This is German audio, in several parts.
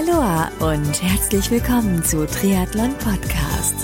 Aloha und herzlich willkommen zu Triathlon Podcast.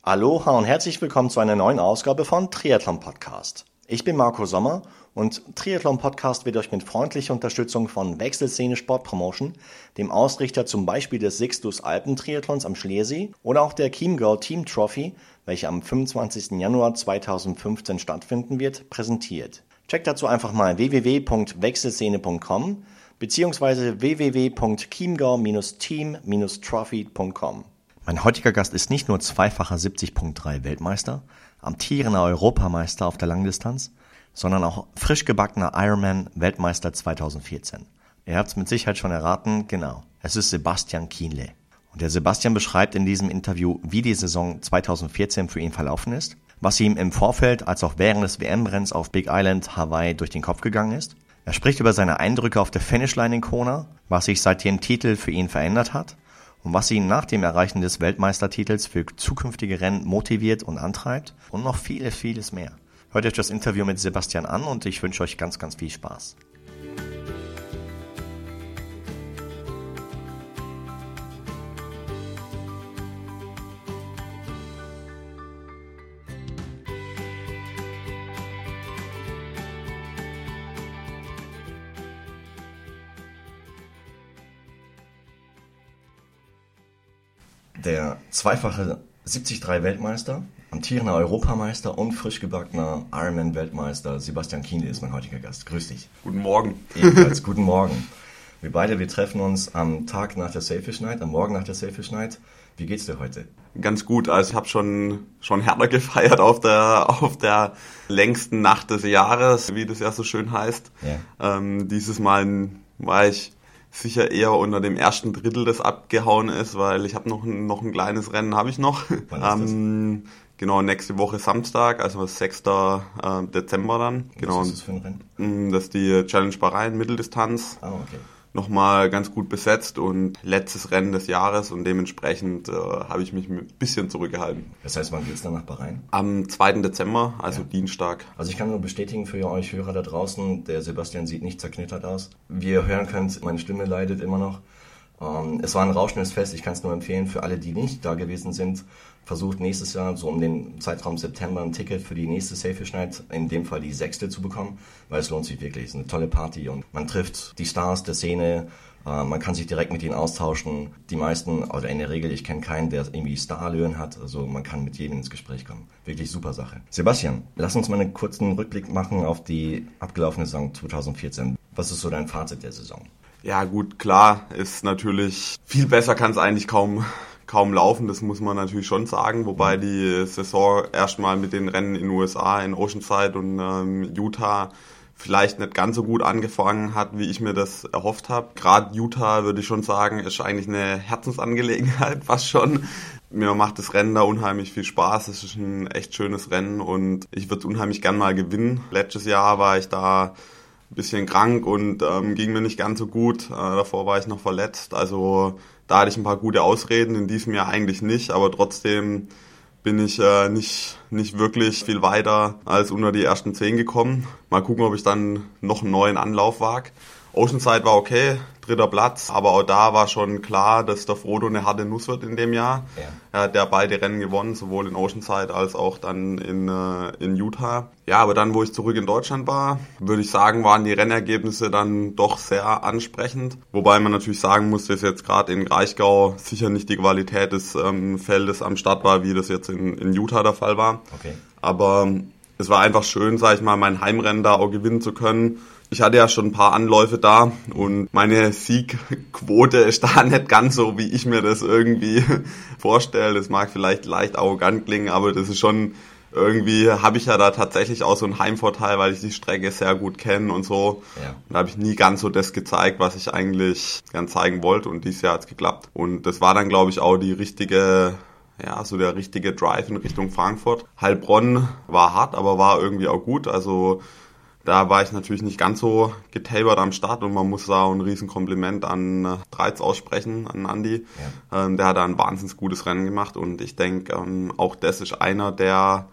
Aloha und herzlich willkommen zu einer neuen Ausgabe von Triathlon Podcast. Ich bin Marco Sommer und Triathlon Podcast wird euch mit freundlicher Unterstützung von Wechselszene Sportpromotion, dem Ausrichter zum Beispiel des Sixtus Alpen Triathlons am Schliersee oder auch der Chiemgau Team Trophy, welche am 25. Januar 2015 stattfinden wird, präsentiert. Checkt dazu einfach mal www.wechselszene.com bzw. www.chiemgau-team-trophy.com. Mein heutiger Gast ist nicht nur zweifacher 70.3 Weltmeister, amtierender Europameister auf der Langdistanz, sondern auch frisch gebackener Ironman Weltmeister 2014. Ihr habt es mit Sicherheit schon erraten, genau. Es ist Sebastian Kienle. Und der Sebastian beschreibt in diesem Interview, wie die Saison 2014 für ihn verlaufen ist, was ihm im Vorfeld als auch während des WM-Renns auf Big Island, Hawaii durch den Kopf gegangen ist. Er spricht über seine Eindrücke auf der Finishline in Kona, was sich seit dem Titel für ihn verändert hat und was ihn nach dem Erreichen des Weltmeistertitels für zukünftige Rennen motiviert und antreibt und noch vieles, vieles mehr. Hört euch das Interview mit Sebastian an und ich wünsche euch ganz, ganz viel Spaß. Der zweifache 73 Weltmeister, amtierender Europameister und frisch gebackener Ironman Weltmeister Sebastian Kienle ist mein heutiger Gast. Grüß dich. Guten Morgen. Ebenfalls guten Morgen. Wir beide, wir treffen uns am Tag nach der Selfish Night, am Morgen nach der Selfish Night. Wie geht's dir heute? Ganz gut. Also ich habe schon schon härter gefeiert auf der auf der längsten Nacht des Jahres, wie das ja so schön heißt. Ja. Ähm, dieses Mal war ich sicher eher unter dem ersten Drittel, das abgehauen ist, weil ich habe noch, noch ein kleines Rennen, habe ich noch. Ähm, genau, nächste Woche Samstag, also 6. Äh, Dezember dann. Genau. Was ist das für ein Rennen? Mm, das ist die Challenge Bahrain, Mitteldistanz. Ah, okay nochmal ganz gut besetzt und letztes Rennen des Jahres und dementsprechend äh, habe ich mich ein bisschen zurückgehalten. Das heißt, wann geht's dann nach Bahrain? Am 2. Dezember, also ja. Dienstag. Also ich kann nur bestätigen für euch Hörer da draußen, der Sebastian sieht nicht zerknittert aus. Wie ihr hören könnt, meine Stimme leidet immer noch. Ähm, es war ein rauschendes Fest, ich kann es nur empfehlen für alle, die nicht da gewesen sind versucht nächstes Jahr so um den Zeitraum September ein Ticket für die nächste Selfish Night, in dem Fall die sechste zu bekommen, weil es lohnt sich wirklich. Es ist eine tolle Party und man trifft die Stars der Szene, äh, man kann sich direkt mit ihnen austauschen. Die meisten, oder in der Regel, ich kenne keinen, der irgendwie Starlöhnen hat, also man kann mit jedem ins Gespräch kommen. Wirklich super Sache. Sebastian, lass uns mal einen kurzen Rückblick machen auf die abgelaufene Saison 2014. Was ist so dein Fazit der Saison? Ja gut, klar, ist natürlich viel besser kann es eigentlich kaum kaum laufen, das muss man natürlich schon sagen, wobei die Saison erstmal mit den Rennen in den USA, in Oceanside und ähm, Utah vielleicht nicht ganz so gut angefangen hat, wie ich mir das erhofft habe. Gerade Utah würde ich schon sagen, ist eigentlich eine Herzensangelegenheit, fast schon. Mir macht das Rennen da unheimlich viel Spaß. Es ist ein echt schönes Rennen und ich würde es unheimlich gern mal gewinnen. Letztes Jahr war ich da ein bisschen krank und ähm, ging mir nicht ganz so gut. Äh, davor war ich noch verletzt. Also da hatte ich ein paar gute Ausreden, in diesem Jahr eigentlich nicht, aber trotzdem bin ich äh, nicht, nicht wirklich viel weiter als unter die ersten zehn gekommen. Mal gucken, ob ich dann noch einen neuen Anlauf wage. Oceanside war okay, dritter Platz, aber auch da war schon klar, dass der Frodo eine harte Nuss wird in dem Jahr. Ja. Er hat ja beide Rennen gewonnen, sowohl in Oceanside als auch dann in, äh, in Utah. Ja, aber dann, wo ich zurück in Deutschland war, würde ich sagen, waren die Rennergebnisse dann doch sehr ansprechend. Wobei man natürlich sagen muss, dass jetzt gerade in Reichgau sicher nicht die Qualität des ähm, Feldes am Start war, wie das jetzt in, in Utah der Fall war. Okay. Aber es war einfach schön, sag ich mal, mein Heimrennen da auch gewinnen zu können ich hatte ja schon ein paar Anläufe da und meine Siegquote ist da nicht ganz so, wie ich mir das irgendwie vorstelle. Das mag vielleicht leicht arrogant klingen, aber das ist schon irgendwie habe ich ja da tatsächlich auch so einen Heimvorteil, weil ich die Strecke sehr gut kenne und so. Ja. Und da habe ich nie ganz so das gezeigt, was ich eigentlich gern zeigen wollte und dieses Jahr hat's geklappt. Und das war dann, glaube ich, auch die richtige ja, so der richtige Drive in Richtung Frankfurt. Heilbronn war hart, aber war irgendwie auch gut. Also da war ich natürlich nicht ganz so getabert am Start und man muss da ein Riesenkompliment an äh, Dreiz aussprechen, an Andy. Ja. Ähm, der hat da ein wahnsinnig gutes Rennen gemacht und ich denke, ähm, auch das ist einer der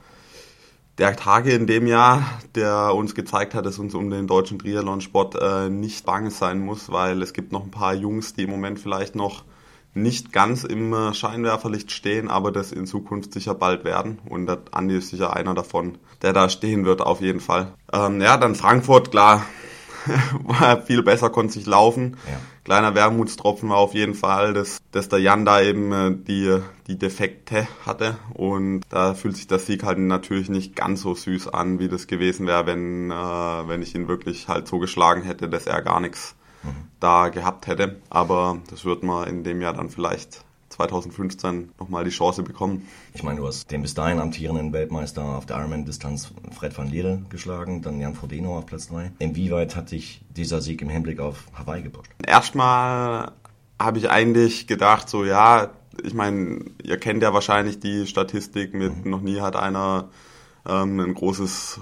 der Tage in dem Jahr, der uns gezeigt hat, dass uns um den deutschen Triathlon-Sport äh, nicht bange sein muss, weil es gibt noch ein paar Jungs, die im Moment vielleicht noch nicht ganz im äh, Scheinwerferlicht stehen, aber das in Zukunft sicher bald werden. Und der Andi ist sicher einer davon, der da stehen wird, auf jeden Fall. Ähm, ja, dann Frankfurt, klar, war viel besser, konnte sich laufen. Ja. Kleiner Wermutstropfen war auf jeden Fall, dass, dass der Jan da eben äh, die, die Defekte hatte. Und da fühlt sich der Sieg halt natürlich nicht ganz so süß an, wie das gewesen wäre, wenn, äh, wenn ich ihn wirklich halt so geschlagen hätte, dass er gar nichts da gehabt hätte. Aber das wird man in dem Jahr dann vielleicht 2015 nochmal die Chance bekommen. Ich meine, du hast den bis dahin amtierenden Weltmeister auf der Ironman-Distanz Fred van Lierde geschlagen, dann Jan Frodeno auf Platz 3. Inwieweit hat dich dieser Sieg im Hinblick auf Hawaii gepusht? Erstmal habe ich eigentlich gedacht, so ja, ich meine, ihr kennt ja wahrscheinlich die Statistik mit mhm. noch nie hat einer ähm, ein großes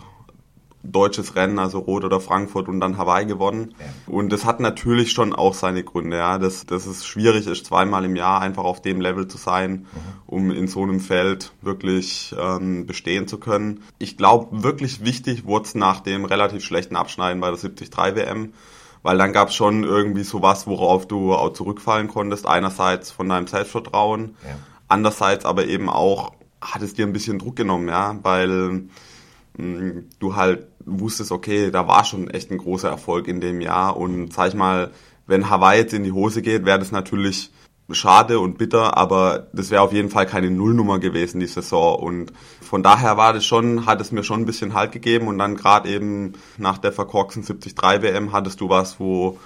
deutsches Rennen, also Rot oder Frankfurt und dann Hawaii gewonnen. Ja. Und das hat natürlich schon auch seine Gründe, ja, dass, dass es schwierig ist, zweimal im Jahr einfach auf dem Level zu sein, mhm. um in so einem Feld wirklich ähm, bestehen zu können. Ich glaube, wirklich wichtig wurde es nach dem relativ schlechten Abschneiden bei der 73 WM, weil dann gab es schon irgendwie sowas, worauf du auch zurückfallen konntest. Einerseits von deinem Selbstvertrauen, ja. andererseits aber eben auch hat es dir ein bisschen Druck genommen, ja, weil du halt wusstest, okay, da war schon echt ein großer Erfolg in dem Jahr und sag ich mal, wenn Hawaii jetzt in die Hose geht, wäre das natürlich schade und bitter, aber das wäre auf jeden Fall keine Nullnummer gewesen, die Saison. Und von daher war das schon, hat es mir schon ein bisschen Halt gegeben und dann gerade eben nach der verkorksten 73 WM hattest du was, wo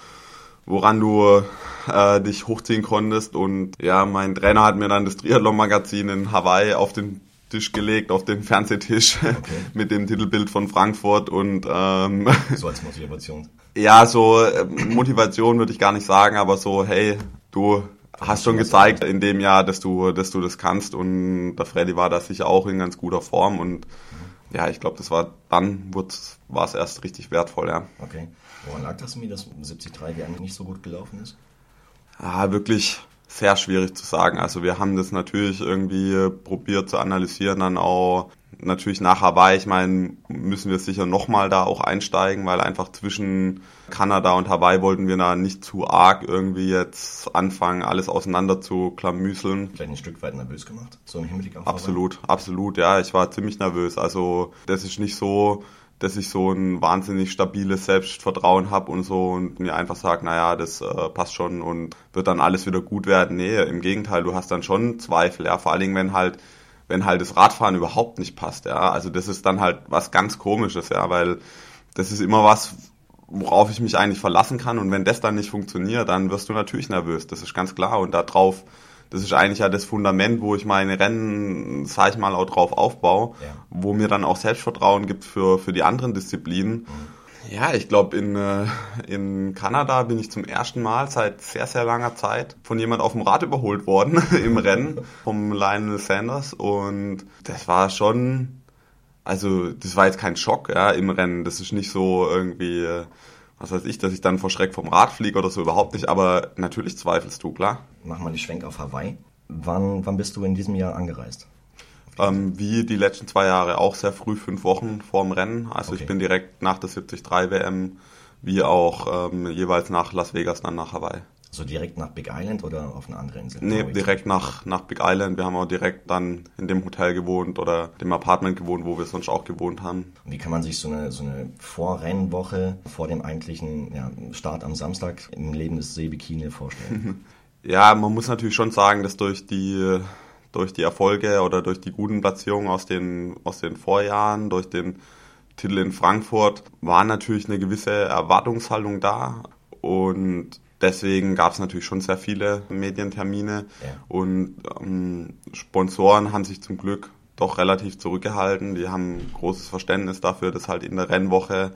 woran du äh, dich hochziehen konntest. Und ja, mein Trainer hat mir dann das Triathlon-Magazin in Hawaii auf den Tisch gelegt, auf den Fernsehtisch okay. mit dem Titelbild von Frankfurt und ähm, so als Motivation. Ja, so äh, Motivation würde ich gar nicht sagen, aber so, hey, du hast schon gezeigt in dem Jahr, dass du, dass du das kannst und der Freddy war da sicher auch in ganz guter Form und mhm. ja, ich glaube, das war dann war es erst richtig wertvoll, ja. Okay. Woran lag das mir, dass 73 WM nicht so gut gelaufen ist? Ah, wirklich sehr schwierig zu sagen. Also wir haben das natürlich irgendwie probiert zu analysieren, dann auch natürlich nach Hawaii, ich meine, müssen wir sicher nochmal da auch einsteigen, weil einfach zwischen Kanada und Hawaii wollten wir da nicht zu arg irgendwie jetzt anfangen, alles auseinander zu klamüseln. Vielleicht ein Stück weit nervös gemacht, so im Hinblick auf Absolut, Hawaii. absolut, ja, ich war ziemlich nervös. Also das ist nicht so, dass ich so ein wahnsinnig stabiles Selbstvertrauen habe und so und mir einfach sage, naja, das äh, passt schon und wird dann alles wieder gut werden. Nee, im Gegenteil, du hast dann schon Zweifel, ja, vor allen Dingen, wenn halt, wenn halt das Radfahren überhaupt nicht passt, ja. Also das ist dann halt was ganz komisches, ja, weil das ist immer was, worauf ich mich eigentlich verlassen kann und wenn das dann nicht funktioniert, dann wirst du natürlich nervös, das ist ganz klar und darauf das ist eigentlich ja das Fundament, wo ich meine Rennen, sag ich mal, auch drauf aufbaue, ja. wo mir dann auch Selbstvertrauen gibt für, für die anderen Disziplinen. Mhm. Ja, ich glaube, in, äh, in Kanada bin ich zum ersten Mal seit sehr, sehr langer Zeit von jemand auf dem Rad überholt worden im Rennen, vom Lionel Sanders. Und das war schon, also das war jetzt kein Schock ja, im Rennen. Das ist nicht so irgendwie äh, was weiß ich, dass ich dann vor Schreck vom Rad fliege oder so, überhaupt nicht. Aber natürlich zweifelst du, klar. Machen wir den Schwenk auf Hawaii. Wann, wann bist du in diesem Jahr angereist? Ähm, wie die letzten zwei Jahre auch sehr früh, fünf Wochen vorm Rennen. Also okay. ich bin direkt nach der 73 WM wie auch ähm, jeweils nach Las Vegas dann nach Hawaii. So direkt nach Big Island oder auf eine andere Insel? Nee, direkt nach, nach Big Island. Wir haben auch direkt dann in dem Hotel gewohnt oder dem Apartment gewohnt, wo wir sonst auch gewohnt haben. Wie kann man sich so eine, so eine Vorrennwoche vor dem eigentlichen ja, Start am Samstag im Leben des Seebikini vorstellen? ja, man muss natürlich schon sagen, dass durch die durch die Erfolge oder durch die guten Platzierungen aus den, aus den Vorjahren, durch den Titel in Frankfurt, war natürlich eine gewisse Erwartungshaltung da. Und deswegen gab es natürlich schon sehr viele Medientermine ja. und ähm, Sponsoren haben sich zum Glück doch relativ zurückgehalten. Die haben großes Verständnis dafür, dass halt in der Rennwoche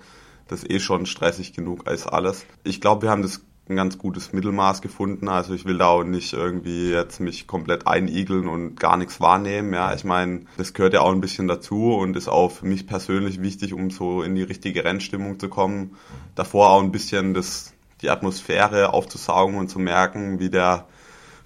das eh schon stressig genug ist alles. Ich glaube, wir haben das ein ganz gutes Mittelmaß gefunden. Also ich will da auch nicht irgendwie jetzt mich komplett einigeln und gar nichts wahrnehmen. Ja, ich meine, das gehört ja auch ein bisschen dazu und ist auch für mich persönlich wichtig, um so in die richtige Rennstimmung zu kommen. Davor auch ein bisschen das die Atmosphäre aufzusaugen und zu merken, wie der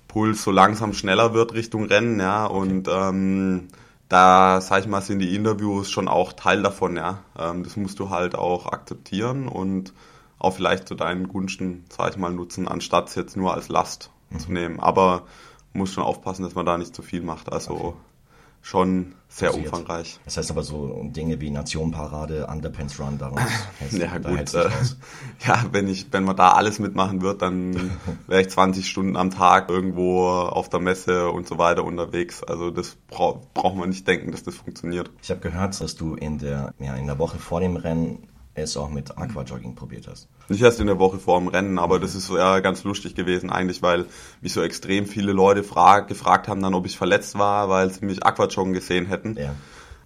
Puls so langsam schneller wird Richtung Rennen, ja, und ähm, da, sag ich mal, sind die Interviews schon auch Teil davon, ja. Ähm, das musst du halt auch akzeptieren und auch vielleicht zu deinen Gunsten, sag ich mal, nutzen, anstatt es jetzt nur als Last mhm. zu nehmen. Aber muss schon aufpassen, dass man da nicht zu viel macht. Also okay schon sehr passiert. umfangreich. Das heißt aber so Dinge wie Nationenparade, Underpants Run, daraus ja, da gut, äh, ja, wenn ich, wenn man da alles mitmachen wird, dann wäre ich 20 Stunden am Tag irgendwo auf der Messe und so weiter unterwegs. Also das bra braucht man nicht denken, dass das funktioniert. Ich habe gehört, dass du in der, ja, in der Woche vor dem Rennen es auch mit Aquajogging probiert hast. Nicht erst in der Woche vor dem Rennen, aber das ist ja ganz lustig gewesen eigentlich, weil mich so extrem viele Leute frag, gefragt haben dann, ob ich verletzt war, weil sie mich Aquajoggen gesehen hätten. Ja.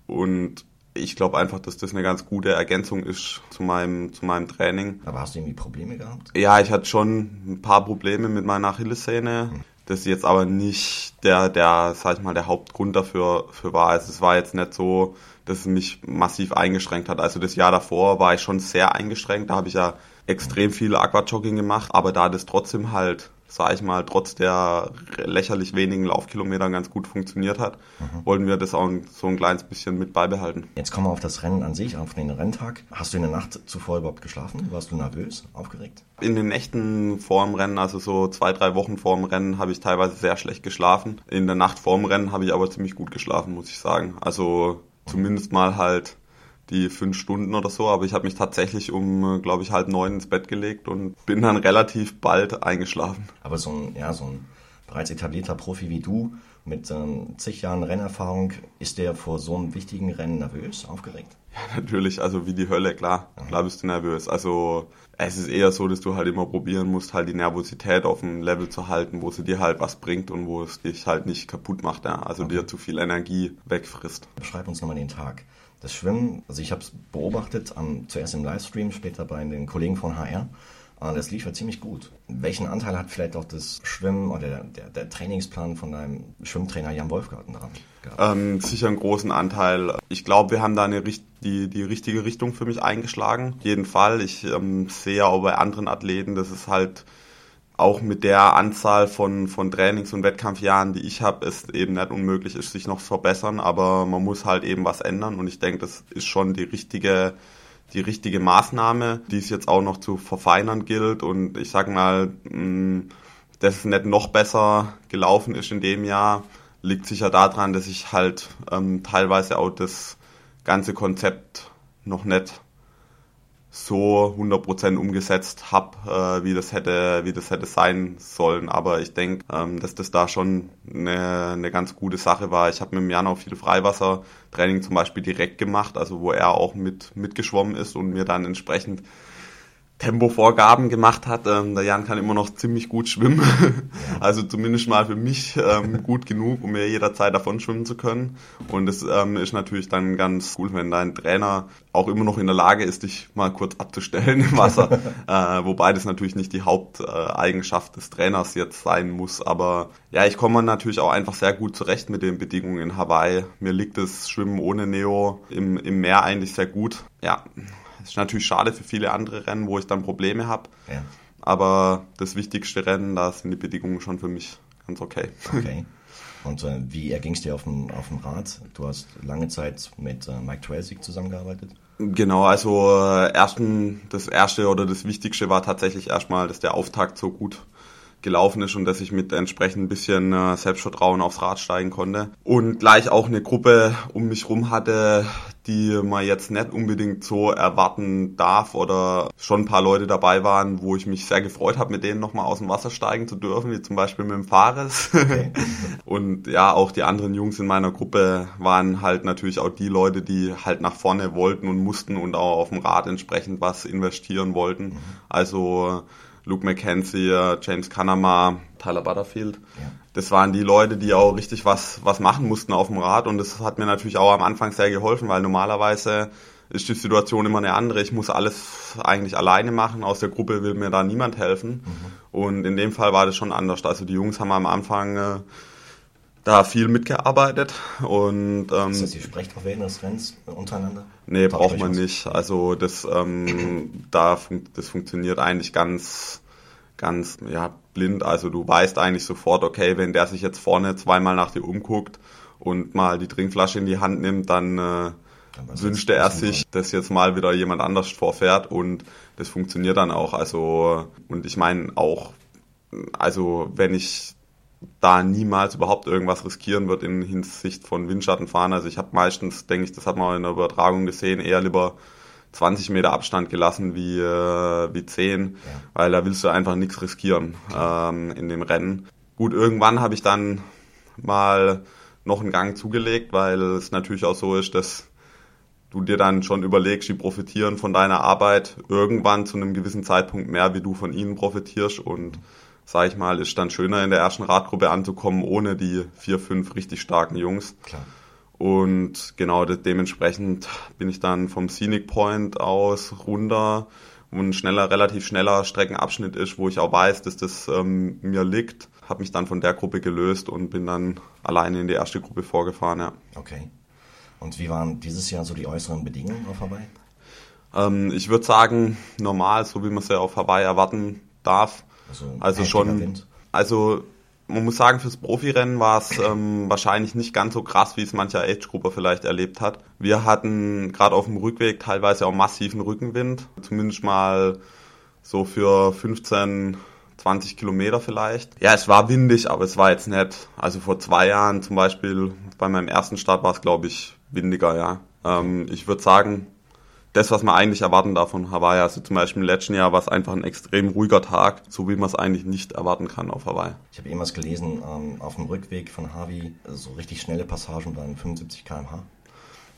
Und ich glaube einfach, dass das eine ganz gute Ergänzung ist zu meinem, zu meinem Training. Aber hast du irgendwie Probleme gehabt? Ja, ich hatte schon ein paar Probleme mit meiner Achillessehne. Hm. Das jetzt aber nicht der, der, sag ich mal, der Hauptgrund dafür für war. Also es war jetzt nicht so, dass es mich massiv eingeschränkt hat. Also das Jahr davor war ich schon sehr eingeschränkt. Da habe ich ja extrem viel Aquajogging gemacht, aber da das trotzdem halt, sag ich mal, trotz der lächerlich wenigen Laufkilometern ganz gut funktioniert hat, mhm. wollten wir das auch so ein kleines bisschen mit beibehalten. Jetzt kommen wir auf das Rennen an sich, auf den Renntag. Hast du in der Nacht zuvor überhaupt geschlafen? Warst du nervös, aufgeregt? In den Nächten vor dem Rennen, also so zwei, drei Wochen vor dem Rennen, habe ich teilweise sehr schlecht geschlafen. In der Nacht vor dem Rennen habe ich aber ziemlich gut geschlafen, muss ich sagen. Also zumindest mal halt die fünf Stunden oder so, aber ich habe mich tatsächlich um, glaube ich, halb neun ins Bett gelegt und bin dann relativ bald eingeschlafen. Aber so ein, ja, so ein bereits etablierter Profi wie du mit ähm, zig Jahren Rennerfahrung, ist der vor so einem wichtigen Rennen nervös, aufgeregt? Ja, natürlich, also wie die Hölle, klar, Aha. klar bist du nervös. Also es ist eher so, dass du halt immer probieren musst, halt die Nervosität auf dem Level zu halten, wo sie dir halt was bringt und wo es dich halt nicht kaputt macht, ja? also okay. dir zu viel Energie wegfrisst. Beschreib uns nochmal den Tag. Das Schwimmen, also ich habe es beobachtet, am, zuerst im Livestream, später bei den Kollegen von HR. Das lief ja ziemlich gut. Welchen Anteil hat vielleicht auch das Schwimmen oder der, der Trainingsplan von deinem Schwimmtrainer Jan Wolfgarten daran? Ähm, sicher einen großen Anteil. Ich glaube, wir haben da eine, die, die richtige Richtung für mich eingeschlagen. Auf jeden Fall. Ich ähm, sehe auch bei anderen Athleten, dass es halt auch mit der Anzahl von, von Trainings- und Wettkampfjahren, die ich habe, es eben nicht unmöglich ist, sich noch zu verbessern. Aber man muss halt eben was ändern. Und ich denke, das ist schon die richtige die richtige Maßnahme, die es jetzt auch noch zu verfeinern gilt. Und ich sag mal, mm, dass es nicht noch besser gelaufen ist in dem Jahr, liegt sicher daran, dass ich halt ähm, teilweise auch das ganze Konzept noch nicht so 100% umgesetzt habe, äh, wie das hätte, wie das hätte sein sollen. Aber ich denke, ähm, dass das da schon eine, eine ganz gute Sache war. Ich habe mit dem Jan auch viel Freiwassertraining zum Beispiel direkt gemacht, also wo er auch mit mitgeschwommen ist und mir dann entsprechend Tempovorgaben gemacht hat. Ähm, der Jan kann immer noch ziemlich gut schwimmen. also zumindest mal für mich ähm, gut genug, um mir jederzeit davon schwimmen zu können. Und es ähm, ist natürlich dann ganz cool, wenn dein Trainer auch immer noch in der Lage ist, dich mal kurz abzustellen im Wasser. äh, wobei das natürlich nicht die Haupteigenschaft des Trainers jetzt sein muss. Aber ja, ich komme natürlich auch einfach sehr gut zurecht mit den Bedingungen in Hawaii. Mir liegt das Schwimmen ohne Neo im, im Meer eigentlich sehr gut. Ja, ist natürlich schade für viele andere Rennen, wo ich dann Probleme habe. Ja. Aber das wichtigste Rennen, da sind die Bedingungen schon für mich ganz okay. Okay. Und äh, wie erging es dir auf dem, auf dem Rad? Du hast lange Zeit mit äh, Mike Twelsig zusammengearbeitet. Genau, also äh, ersten, das erste oder das Wichtigste war tatsächlich erstmal, dass der Auftakt so gut gelaufen ist und dass ich mit entsprechend ein bisschen äh, Selbstvertrauen aufs Rad steigen konnte. Und gleich auch eine Gruppe um mich rum hatte, die man jetzt nicht unbedingt so erwarten darf oder schon ein paar Leute dabei waren, wo ich mich sehr gefreut habe, mit denen nochmal aus dem Wasser steigen zu dürfen, wie zum Beispiel mit dem Fares. Okay. und ja, auch die anderen Jungs in meiner Gruppe waren halt natürlich auch die Leute, die halt nach vorne wollten und mussten und auch auf dem Rad entsprechend was investieren wollten. Mhm. Also Luke McKenzie, James Kanama, Tyler Butterfield. Ja. Das waren die Leute, die auch richtig was, was machen mussten auf dem Rad und das hat mir natürlich auch am Anfang sehr geholfen, weil normalerweise ist die Situation immer eine andere. Ich muss alles eigentlich alleine machen. Aus der Gruppe will mir da niemand helfen. Mhm. Und in dem Fall war das schon anders. Also die Jungs haben am Anfang äh, da viel mitgearbeitet und ähm, das heißt, ihr sprecht auch während des Rennens untereinander? Nee, braucht man nicht. Also das ähm, da fun das funktioniert eigentlich ganz ganz ja blind. Also du weißt eigentlich sofort, okay, wenn der sich jetzt vorne zweimal nach dir umguckt und mal die Trinkflasche in die Hand nimmt, dann äh, wünschte er sich, dass jetzt mal wieder jemand anders vorfährt und das funktioniert dann auch. Also und ich meine auch, also wenn ich da niemals überhaupt irgendwas riskieren wird in Hinsicht von Windschattenfahren. Also ich habe meistens, denke ich, das hat man in der Übertragung gesehen, eher lieber 20 Meter Abstand gelassen wie, äh, wie 10, ja. weil da willst du einfach nichts riskieren ähm, in dem Rennen. Gut, irgendwann habe ich dann mal noch einen Gang zugelegt, weil es natürlich auch so ist, dass du dir dann schon überlegst, die profitieren von deiner Arbeit irgendwann zu einem gewissen Zeitpunkt mehr, wie du von ihnen profitierst und sag ich mal, ist dann schöner in der ersten Radgruppe anzukommen, ohne die vier, fünf richtig starken Jungs. Klar. Und genau dementsprechend bin ich dann vom Scenic Point aus runter, wo ein schneller, relativ schneller Streckenabschnitt ist, wo ich auch weiß, dass das ähm, mir liegt. Habe mich dann von der Gruppe gelöst und bin dann alleine in die erste Gruppe vorgefahren. Ja. Okay. Und wie waren dieses Jahr so die äußeren Bedingungen auf Hawaii? Ähm, ich würde sagen, normal, so wie man es ja auf Hawaii erwarten darf. Also, also schon. Wind. Also man muss sagen, fürs Profirennen war es ähm, wahrscheinlich nicht ganz so krass, wie es mancher Age-Grupper vielleicht erlebt hat. Wir hatten gerade auf dem Rückweg teilweise auch massiven Rückenwind, zumindest mal so für 15, 20 Kilometer vielleicht. Ja, es war windig, aber es war jetzt nicht. Also vor zwei Jahren zum Beispiel, bei meinem ersten Start war es, glaube ich, windiger, ja. Ähm, ich würde sagen, das, was man eigentlich erwarten darf von Hawaii. Also zum Beispiel im letzten Jahr war es einfach ein extrem ruhiger Tag, so wie man es eigentlich nicht erwarten kann auf Hawaii. Ich habe eben was gelesen, ähm, auf dem Rückweg von Harvey, so richtig schnelle Passagen waren 75 km/h.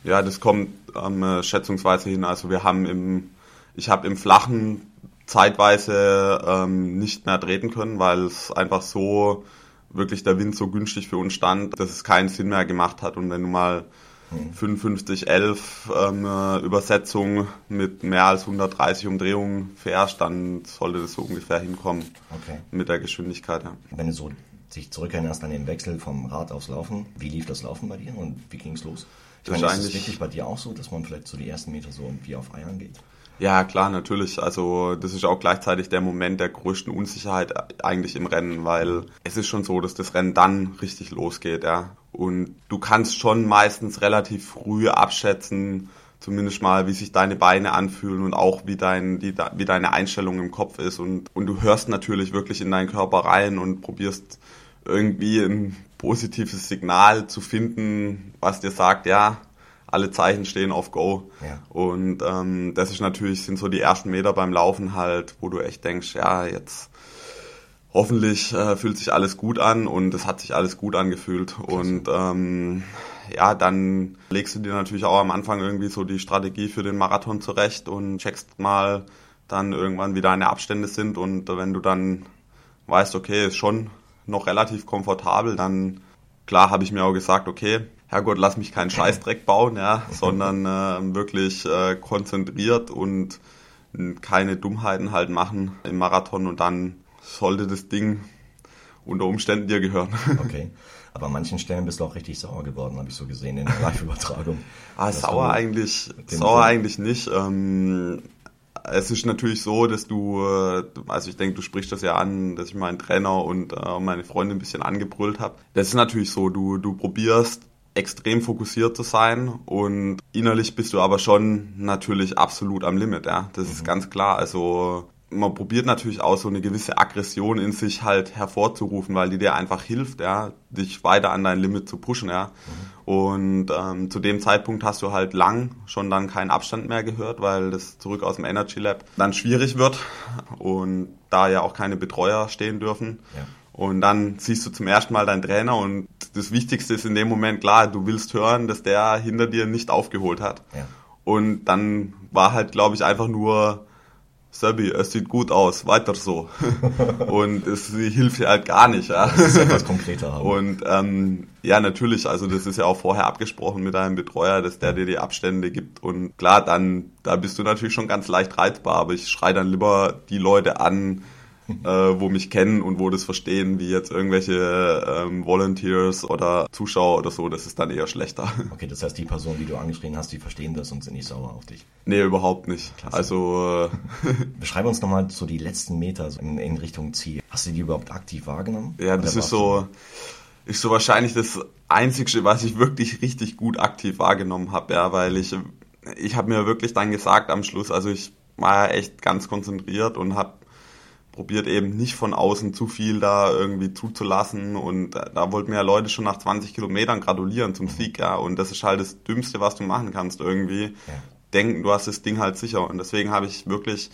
Ja, das kommt ähm, äh, schätzungsweise hin. Also wir haben im, ich habe im Flachen zeitweise ähm, nicht mehr treten können, weil es einfach so wirklich der Wind so günstig für uns stand, dass es keinen Sinn mehr gemacht hat. Und wenn du mal 5511 ähm, äh, Übersetzung mit mehr als 130 Umdrehungen fährst, dann sollte das so ungefähr hinkommen okay. mit der Geschwindigkeit. Ja. Wenn du so dich zurückerinnerst an den Wechsel vom Rad aufs Laufen, wie lief das Laufen bei dir und wie ging es los? Ich meine, ist es wirklich bei dir auch so, dass man vielleicht so die ersten Meter so wie auf Eiern geht? Ja, klar, natürlich. Also das ist auch gleichzeitig der Moment der größten Unsicherheit eigentlich im Rennen, weil es ist schon so, dass das Rennen dann richtig losgeht, ja. Und du kannst schon meistens relativ früh abschätzen, zumindest mal, wie sich deine Beine anfühlen und auch wie, dein, die, wie deine Einstellung im Kopf ist. Und, und du hörst natürlich wirklich in deinen Körper rein und probierst irgendwie ein positives Signal zu finden, was dir sagt, ja, alle Zeichen stehen auf Go. Ja. Und ähm, das ist natürlich, sind so die ersten Meter beim Laufen halt, wo du echt denkst, ja, jetzt hoffentlich äh, fühlt sich alles gut an und es hat sich alles gut angefühlt. Klasse. Und ähm, ja, dann legst du dir natürlich auch am Anfang irgendwie so die Strategie für den Marathon zurecht und checkst mal dann irgendwann, wie deine Abstände sind. Und wenn du dann weißt, okay, ist schon noch relativ komfortabel, dann klar habe ich mir auch gesagt, okay, Herrgott, lass mich keinen Scheißdreck bauen, ja, sondern äh, wirklich äh, konzentriert und keine Dummheiten halt machen im Marathon und dann sollte das Ding unter Umständen dir gehören. Okay. Aber an manchen Stellen bist du auch richtig sauer geworden, habe ich so gesehen in der Live-Übertragung. ah, sauer eigentlich, sauer eigentlich nicht. Ähm, es ist natürlich so, dass du, äh, also ich denke, du sprichst das ja an, dass ich meinen Trainer und äh, meine Freunde ein bisschen angebrüllt habe. Das ist natürlich so, du, du probierst extrem fokussiert zu sein und innerlich bist du aber schon natürlich absolut am Limit, ja. Das mhm. ist ganz klar. Also man probiert natürlich auch so eine gewisse Aggression in sich halt hervorzurufen, weil die dir einfach hilft, ja, dich weiter an dein Limit zu pushen, ja. Mhm. Und ähm, zu dem Zeitpunkt hast du halt lang schon dann keinen Abstand mehr gehört, weil das zurück aus dem Energy Lab dann schwierig wird und da ja auch keine Betreuer stehen dürfen. Ja. Und dann siehst du zum ersten Mal deinen Trainer und das Wichtigste ist in dem Moment klar, du willst hören, dass der hinter dir nicht aufgeholt hat. Ja. Und dann war halt, glaube ich, einfach nur, Sebi, es sieht gut aus, weiter so. und es hilft dir halt gar nicht. Ja. Das ist etwas konkreter haben. Und ähm, ja, natürlich, also das ist ja auch vorher abgesprochen mit deinem Betreuer, dass der dir die Abstände gibt. Und klar, dann, da bist du natürlich schon ganz leicht reizbar, aber ich schrei dann lieber die Leute an, äh, wo mich kennen und wo das verstehen, wie jetzt irgendwelche ähm, Volunteers oder Zuschauer oder so, das ist dann eher schlechter. Okay, das heißt, die Personen, die du angeschrien hast, die verstehen das und sind nicht sauer auf dich. Nee, überhaupt nicht. Klasse. Also äh, beschreib uns nochmal so die letzten Meter in, in, Richtung Ziel. Hast du die überhaupt aktiv wahrgenommen? Ja, das ist so. ist so wahrscheinlich das Einzige, was ich wirklich richtig gut aktiv wahrgenommen habe, ja, weil ich, ich habe mir wirklich dann gesagt am Schluss, also ich war ja echt ganz konzentriert und habe probiert eben nicht von außen zu viel da irgendwie zuzulassen und da, da wollten mir ja Leute schon nach 20 Kilometern gratulieren zum Sieg, ja, und das ist halt das Dümmste, was du machen kannst irgendwie. Ja. Denken, du hast das Ding halt sicher und deswegen habe ich wirklich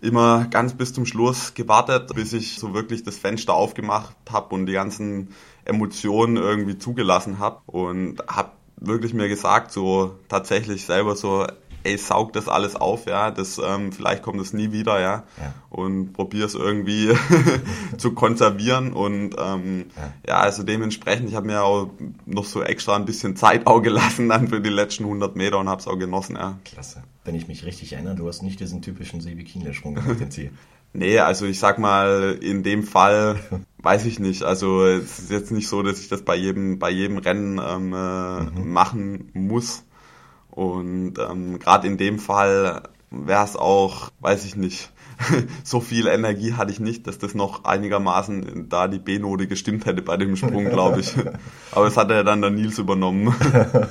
immer ganz bis zum Schluss gewartet, bis ich so wirklich das Fenster aufgemacht habe und die ganzen Emotionen irgendwie zugelassen habe und habe wirklich mir gesagt, so tatsächlich selber so, ey, saug das alles auf, ja, das, ähm, vielleicht kommt es nie wieder, ja, ja. und probier es irgendwie zu konservieren und ähm, ja. ja. also dementsprechend, ich habe mir auch noch so extra ein bisschen Zeit auch gelassen dann für die letzten 100 Meter und habe es auch genossen, ja. Klasse. Wenn ich mich richtig erinnere, du hast nicht diesen typischen Sebi Kienle-Sprung gemacht, den Ziel. Nee, also ich sag mal, in dem Fall weiß ich nicht. Also es ist jetzt nicht so, dass ich das bei jedem, bei jedem Rennen ähm, äh, mhm. machen muss. Und ähm, gerade in dem Fall wäre es auch, weiß ich nicht, so viel Energie hatte ich nicht, dass das noch einigermaßen da die B-Note gestimmt hätte bei dem Sprung, glaube ich. Aber es hat ja dann der Nils übernommen.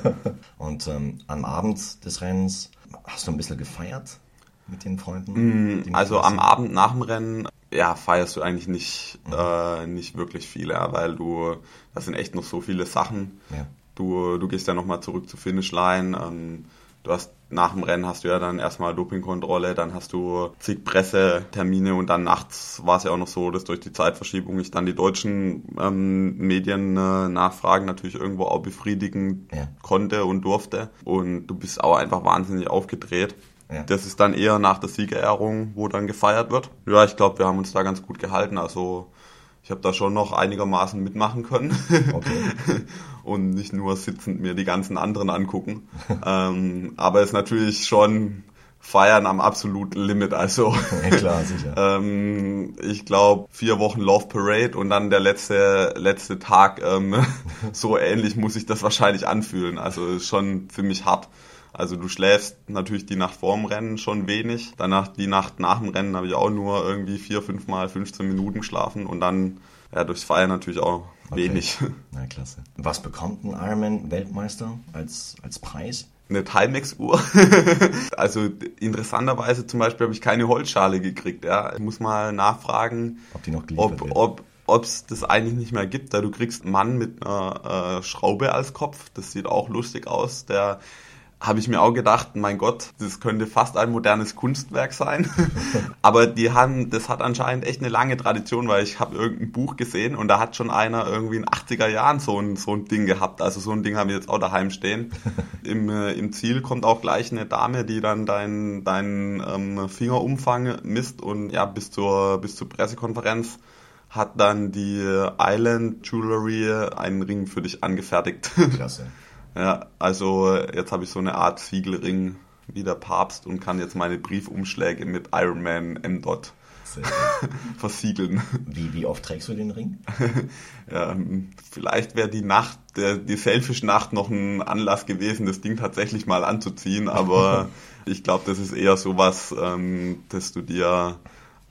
Und ähm, am Abend des Rennens hast du ein bisschen gefeiert mit den Freunden? Mm, also am Abend nach dem Rennen, ja, feierst du eigentlich nicht, mhm. äh, nicht wirklich viel, ja, weil du, das sind echt noch so viele Sachen. Ja. Du, du gehst ja nochmal zurück zur Finishline. Ähm, du hast nach dem Rennen hast du ja dann erstmal Dopingkontrolle, dann hast du zig Pressetermine und dann nachts war es ja auch noch so, dass durch die Zeitverschiebung ich dann die deutschen ähm, Medien äh, Nachfragen natürlich irgendwo auch befriedigen ja. konnte und durfte. Und du bist auch einfach wahnsinnig aufgedreht. Ja. Das ist dann eher nach der Siegerehrung, wo dann gefeiert wird. Ja, ich glaube, wir haben uns da ganz gut gehalten. Also ich habe da schon noch einigermaßen mitmachen können. Okay. und nicht nur sitzend mir die ganzen anderen angucken. ähm, aber es ist natürlich schon Feiern am absoluten Limit. Also ja, klar, sicher. ähm, ich glaube vier Wochen Love Parade und dann der letzte letzte Tag. Ähm, so ähnlich muss sich das wahrscheinlich anfühlen. Also ist schon ziemlich hart. Also du schläfst natürlich die Nacht vorm Rennen schon wenig. Danach die Nacht nach dem Rennen habe ich auch nur irgendwie vier, fünf Mal 15 Minuten geschlafen und dann ja, durchs Feiern natürlich auch okay. wenig. Na klasse. Was bekommt ein Ironman-Weltmeister als, als Preis? Eine Timex-Uhr. also interessanterweise zum Beispiel habe ich keine Holzschale gekriegt. Ja. Ich muss mal nachfragen, ob die noch geliefert ob, ob ob es das eigentlich nicht mehr gibt, da du kriegst einen Mann mit einer äh, Schraube als Kopf, das sieht auch lustig aus, der habe ich mir auch gedacht, mein Gott, das könnte fast ein modernes Kunstwerk sein. Aber die haben, das hat anscheinend echt eine lange Tradition, weil ich habe irgendein Buch gesehen und da hat schon einer irgendwie in 80er Jahren so ein, so ein Ding gehabt. Also so ein Ding haben wir jetzt auch daheim stehen. Im, äh, im Ziel kommt auch gleich eine Dame, die dann deinen dein, ähm, Fingerumfang misst und ja, bis zur, bis zur Pressekonferenz hat dann die Island Jewelry einen Ring für dich angefertigt. Klasse. Ja, also jetzt habe ich so eine Art Siegelring wie der Papst und kann jetzt meine Briefumschläge mit Iron Man M. Dot versiegeln. Wie, wie oft trägst du den Ring? ja, vielleicht wäre die Nacht, der, die Selfish-Nacht noch ein Anlass gewesen, das Ding tatsächlich mal anzuziehen, aber ich glaube, das ist eher sowas, ähm, dass du dir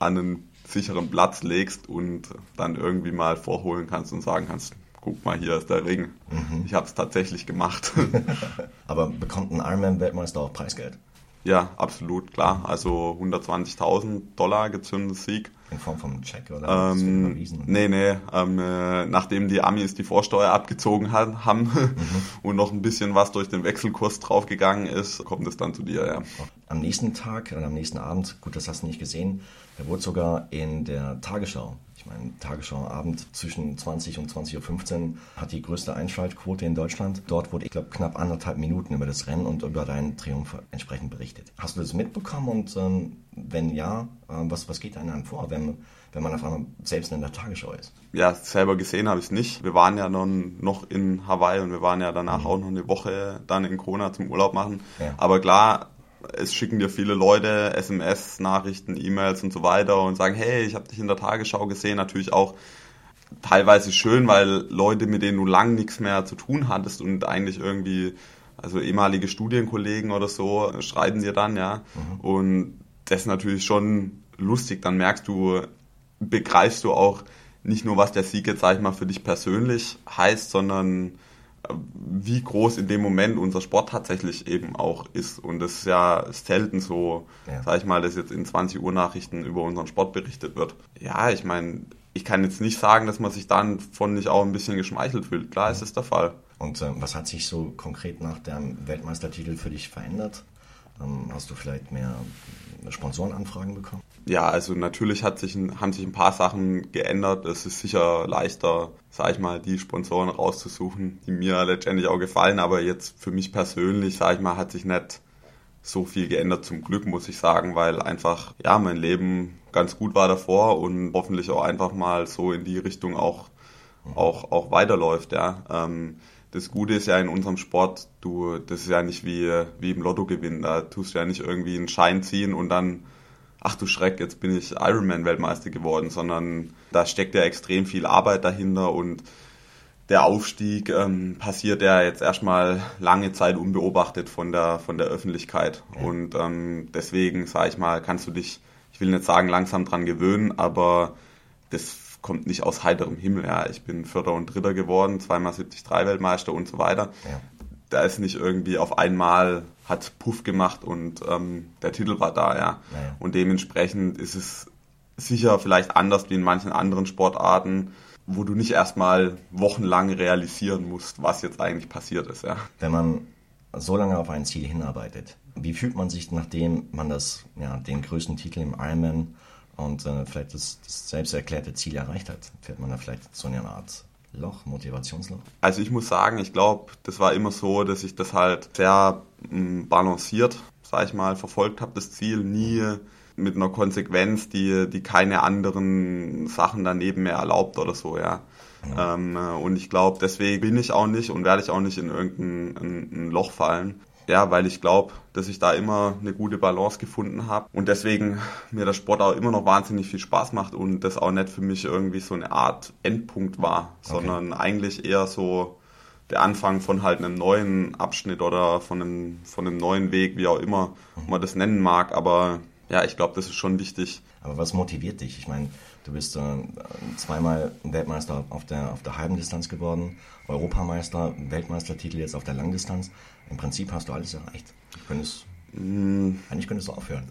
an einen sicheren Platz legst und dann irgendwie mal vorholen kannst und sagen kannst, guck mal, hier ist der Ring. Mhm. Ich habe es tatsächlich gemacht. Aber bekommt ein Ironman-Weltmeister auch Preisgeld? Ja, absolut, klar. Also 120.000 Dollar gezündetes Sieg. In Form von Check oder ähm, Nee, nee. Ähm, äh, nachdem die Amis die Vorsteuer abgezogen hat, haben mhm. und noch ein bisschen was durch den Wechselkurs draufgegangen ist, kommt es dann zu dir, ja. Am nächsten Tag, oder am nächsten Abend, gut, das hast du nicht gesehen, da wurde sogar in der Tagesschau meine, Tagesschauabend zwischen 20 und 20.15 Uhr hat die größte Einschaltquote in Deutschland. Dort wurde, ich glaube, knapp anderthalb Minuten über das Rennen und über deinen Triumph entsprechend berichtet. Hast du das mitbekommen und ähm, wenn ja, äh, was, was geht einem vor, wenn, wenn man auf einmal selbst in der Tagesschau ist? Ja, selber gesehen habe ich es nicht. Wir waren ja dann noch in Hawaii und wir waren ja danach mhm. auch noch eine Woche dann in Kona zum Urlaub machen. Ja. Aber klar, es schicken dir viele Leute SMS, Nachrichten, E-Mails und so weiter und sagen, hey, ich habe dich in der Tagesschau gesehen. Natürlich auch teilweise schön, weil Leute, mit denen du lang nichts mehr zu tun hattest und eigentlich irgendwie, also ehemalige Studienkollegen oder so, schreiben dir dann, ja. Mhm. Und das ist natürlich schon lustig. Dann merkst du, begreifst du auch nicht nur, was der Sieg jetzt, sag ich mal, für dich persönlich heißt, sondern wie groß in dem Moment unser Sport tatsächlich eben auch ist. Und das ist ja selten so, ja. sag ich mal, dass jetzt in 20 Uhr Nachrichten über unseren Sport berichtet wird. Ja, ich meine, ich kann jetzt nicht sagen, dass man sich dann von nicht auch ein bisschen geschmeichelt fühlt. Klar ist es der Fall. Und äh, was hat sich so konkret nach dem Weltmeistertitel für dich verändert? Ähm, hast du vielleicht mehr Sponsorenanfragen bekommen? Ja, also natürlich hat sich, haben sich ein paar Sachen geändert. Es ist sicher leichter, sag ich mal, die Sponsoren rauszusuchen, die mir letztendlich auch gefallen. Aber jetzt für mich persönlich, sag ich mal, hat sich nicht so viel geändert zum Glück, muss ich sagen, weil einfach, ja, mein Leben ganz gut war davor und hoffentlich auch einfach mal so in die Richtung auch, auch, auch weiterläuft, ja. Ähm, das Gute ist ja in unserem Sport, du, das ist ja nicht wie, wie im Lottogewinn. Da tust du ja nicht irgendwie einen Schein ziehen und dann, ach du Schreck, jetzt bin ich Ironman-Weltmeister geworden, sondern da steckt ja extrem viel Arbeit dahinter und der Aufstieg ähm, passiert ja jetzt erstmal lange Zeit unbeobachtet von der, von der Öffentlichkeit. Und ähm, deswegen, sage ich mal, kannst du dich, ich will nicht sagen, langsam dran gewöhnen, aber das kommt nicht aus heiterem Himmel. Ja, ich bin Vierter und Dritter geworden, zweimal 73 Weltmeister und so weiter. Ja. Da ist nicht irgendwie auf einmal hat Puff gemacht und ähm, der Titel war da, ja. ja. Und dementsprechend ist es sicher vielleicht anders wie in manchen anderen Sportarten, wo du nicht erstmal wochenlang realisieren musst, was jetzt eigentlich passiert ist, ja. Wenn man so lange auf ein Ziel hinarbeitet, wie fühlt man sich, nachdem man das, ja, den größten Titel im Ironman und äh, vielleicht das, das selbst erklärte Ziel erreicht hat, fährt man da vielleicht so eine Art Loch, Motivationsloch? Also ich muss sagen, ich glaube, das war immer so, dass ich das halt sehr mh, balanciert, sag ich mal, verfolgt habe, das Ziel, nie mit einer Konsequenz, die, die keine anderen Sachen daneben mehr erlaubt oder so, ja. ja. Ähm, äh, und ich glaube, deswegen bin ich auch nicht und werde ich auch nicht in irgendein Loch fallen ja, weil ich glaube, dass ich da immer eine gute Balance gefunden habe und deswegen mir der Sport auch immer noch wahnsinnig viel Spaß macht und das auch nicht für mich irgendwie so eine Art Endpunkt war, sondern okay. eigentlich eher so der Anfang von halt einem neuen Abschnitt oder von einem, von einem neuen Weg, wie auch immer mhm. man das nennen mag, aber ja, ich glaube, das ist schon wichtig. Aber was motiviert dich? Ich meine, du bist äh, zweimal Weltmeister auf der, auf der halben Distanz geworden, Europameister, Weltmeistertitel jetzt auf der Langdistanz. Im Prinzip hast du alles erreicht. Könntest, mm. Eigentlich könntest du aufhören.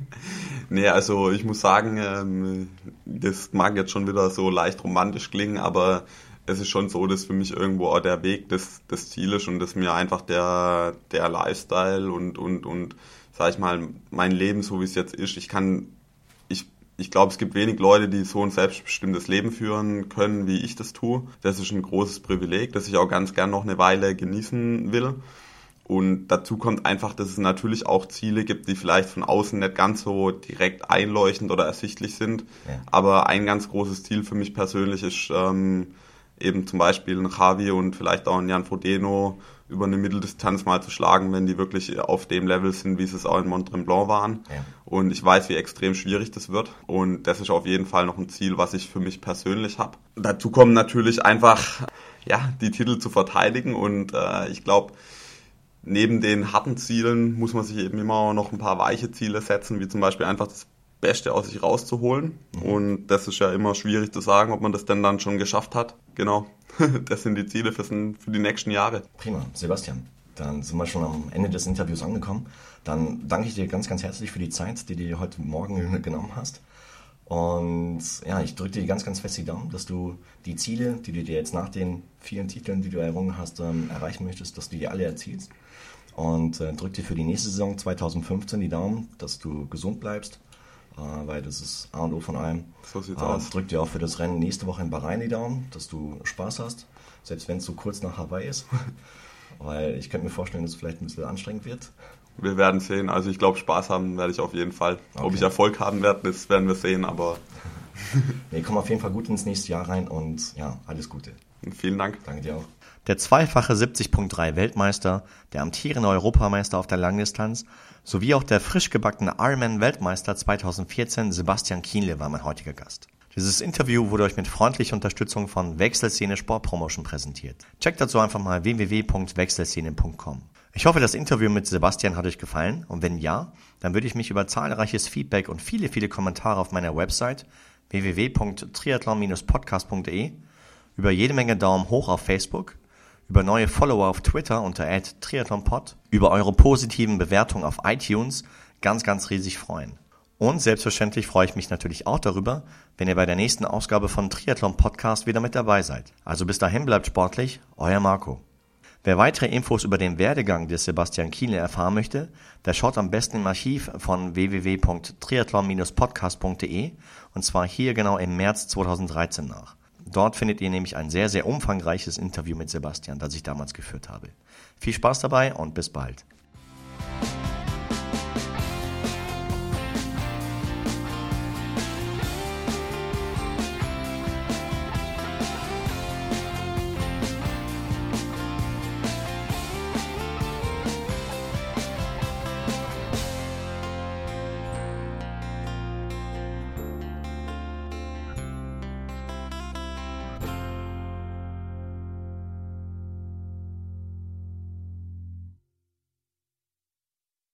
nee, also ich muss sagen, ähm, das mag jetzt schon wieder so leicht romantisch klingen, aber es ist schon so, dass für mich irgendwo auch der Weg das, das Ziel ist und dass mir einfach der, der Lifestyle und, und, und, sag ich mal, mein Leben, so wie es jetzt ist, ich kann, ich, glaube, es gibt wenig Leute, die so ein selbstbestimmtes Leben führen können, wie ich das tue. Das ist ein großes Privileg, das ich auch ganz gern noch eine Weile genießen will. Und dazu kommt einfach, dass es natürlich auch Ziele gibt, die vielleicht von außen nicht ganz so direkt einleuchtend oder ersichtlich sind. Ja. Aber ein ganz großes Ziel für mich persönlich ist ähm, eben zum Beispiel ein Javi und vielleicht auch ein Jan Frodeno über eine Mitteldistanz mal zu schlagen, wenn die wirklich auf dem Level sind, wie sie es auch in Mont Tremblant waren. Ja. Und ich weiß, wie extrem schwierig das wird. Und das ist auf jeden Fall noch ein Ziel, was ich für mich persönlich habe. Dazu kommen natürlich einfach ja die Titel zu verteidigen und äh, ich glaube, neben den harten Zielen muss man sich eben immer noch ein paar weiche Ziele setzen, wie zum Beispiel einfach das Beste aus sich rauszuholen. Mhm. Und das ist ja immer schwierig zu sagen, ob man das denn dann schon geschafft hat. Genau, das sind die Ziele für, die nächsten Jahre. Prima, Sebastian. Dann sind wir schon am Ende des Interviews angekommen. Dann danke ich dir ganz, ganz herzlich für die Zeit, die du dir heute Morgen genommen hast. Und ja, ich drücke dir ganz, ganz fest die Daumen, dass du die Ziele, die du dir jetzt nach den vielen Titeln, die du errungen hast, ähm, erreichen möchtest, dass du die alle erzielst. Und äh, drück dir für die nächste Saison 2015 die Daumen, dass du gesund bleibst, weil das ist A und O von allem. So sieht's äh, aus. Drück dir auch für das Rennen nächste Woche in Bahrain die Daumen, dass du Spaß hast, selbst wenn es so kurz nach Hawaii ist. weil ich könnte mir vorstellen, dass es vielleicht ein bisschen anstrengend wird. Wir werden sehen. Also ich glaube, Spaß haben werde ich auf jeden Fall. Okay. Ob ich Erfolg haben werde, das werden wir sehen, aber. nee, komm auf jeden Fall gut ins nächste Jahr rein und ja, alles Gute. Vielen Dank. Danke dir auch. Der zweifache 70.3 Weltmeister, der amtierende Europameister auf der Langdistanz sowie auch der frisch gebackene Ironman-Weltmeister 2014 Sebastian Kienle war mein heutiger Gast. Dieses Interview wurde euch mit freundlicher Unterstützung von Wechselszene Sportpromotion präsentiert. Checkt dazu einfach mal www.wechselszene.com. Ich hoffe, das Interview mit Sebastian hat euch gefallen und wenn ja, dann würde ich mich über zahlreiches Feedback und viele, viele Kommentare auf meiner Website www.triathlon-podcast.de, über jede Menge Daumen hoch auf Facebook, über neue Follower auf Twitter unter triathlonpod, über eure positiven Bewertungen auf iTunes ganz, ganz riesig freuen. Und selbstverständlich freue ich mich natürlich auch darüber, wenn ihr bei der nächsten Ausgabe von Triathlon Podcast wieder mit dabei seid. Also bis dahin bleibt sportlich, euer Marco. Wer weitere Infos über den Werdegang des Sebastian Kienle erfahren möchte, der schaut am besten im Archiv von www.triathlon-podcast.de und zwar hier genau im März 2013 nach. Dort findet ihr nämlich ein sehr, sehr umfangreiches Interview mit Sebastian, das ich damals geführt habe. Viel Spaß dabei und bis bald.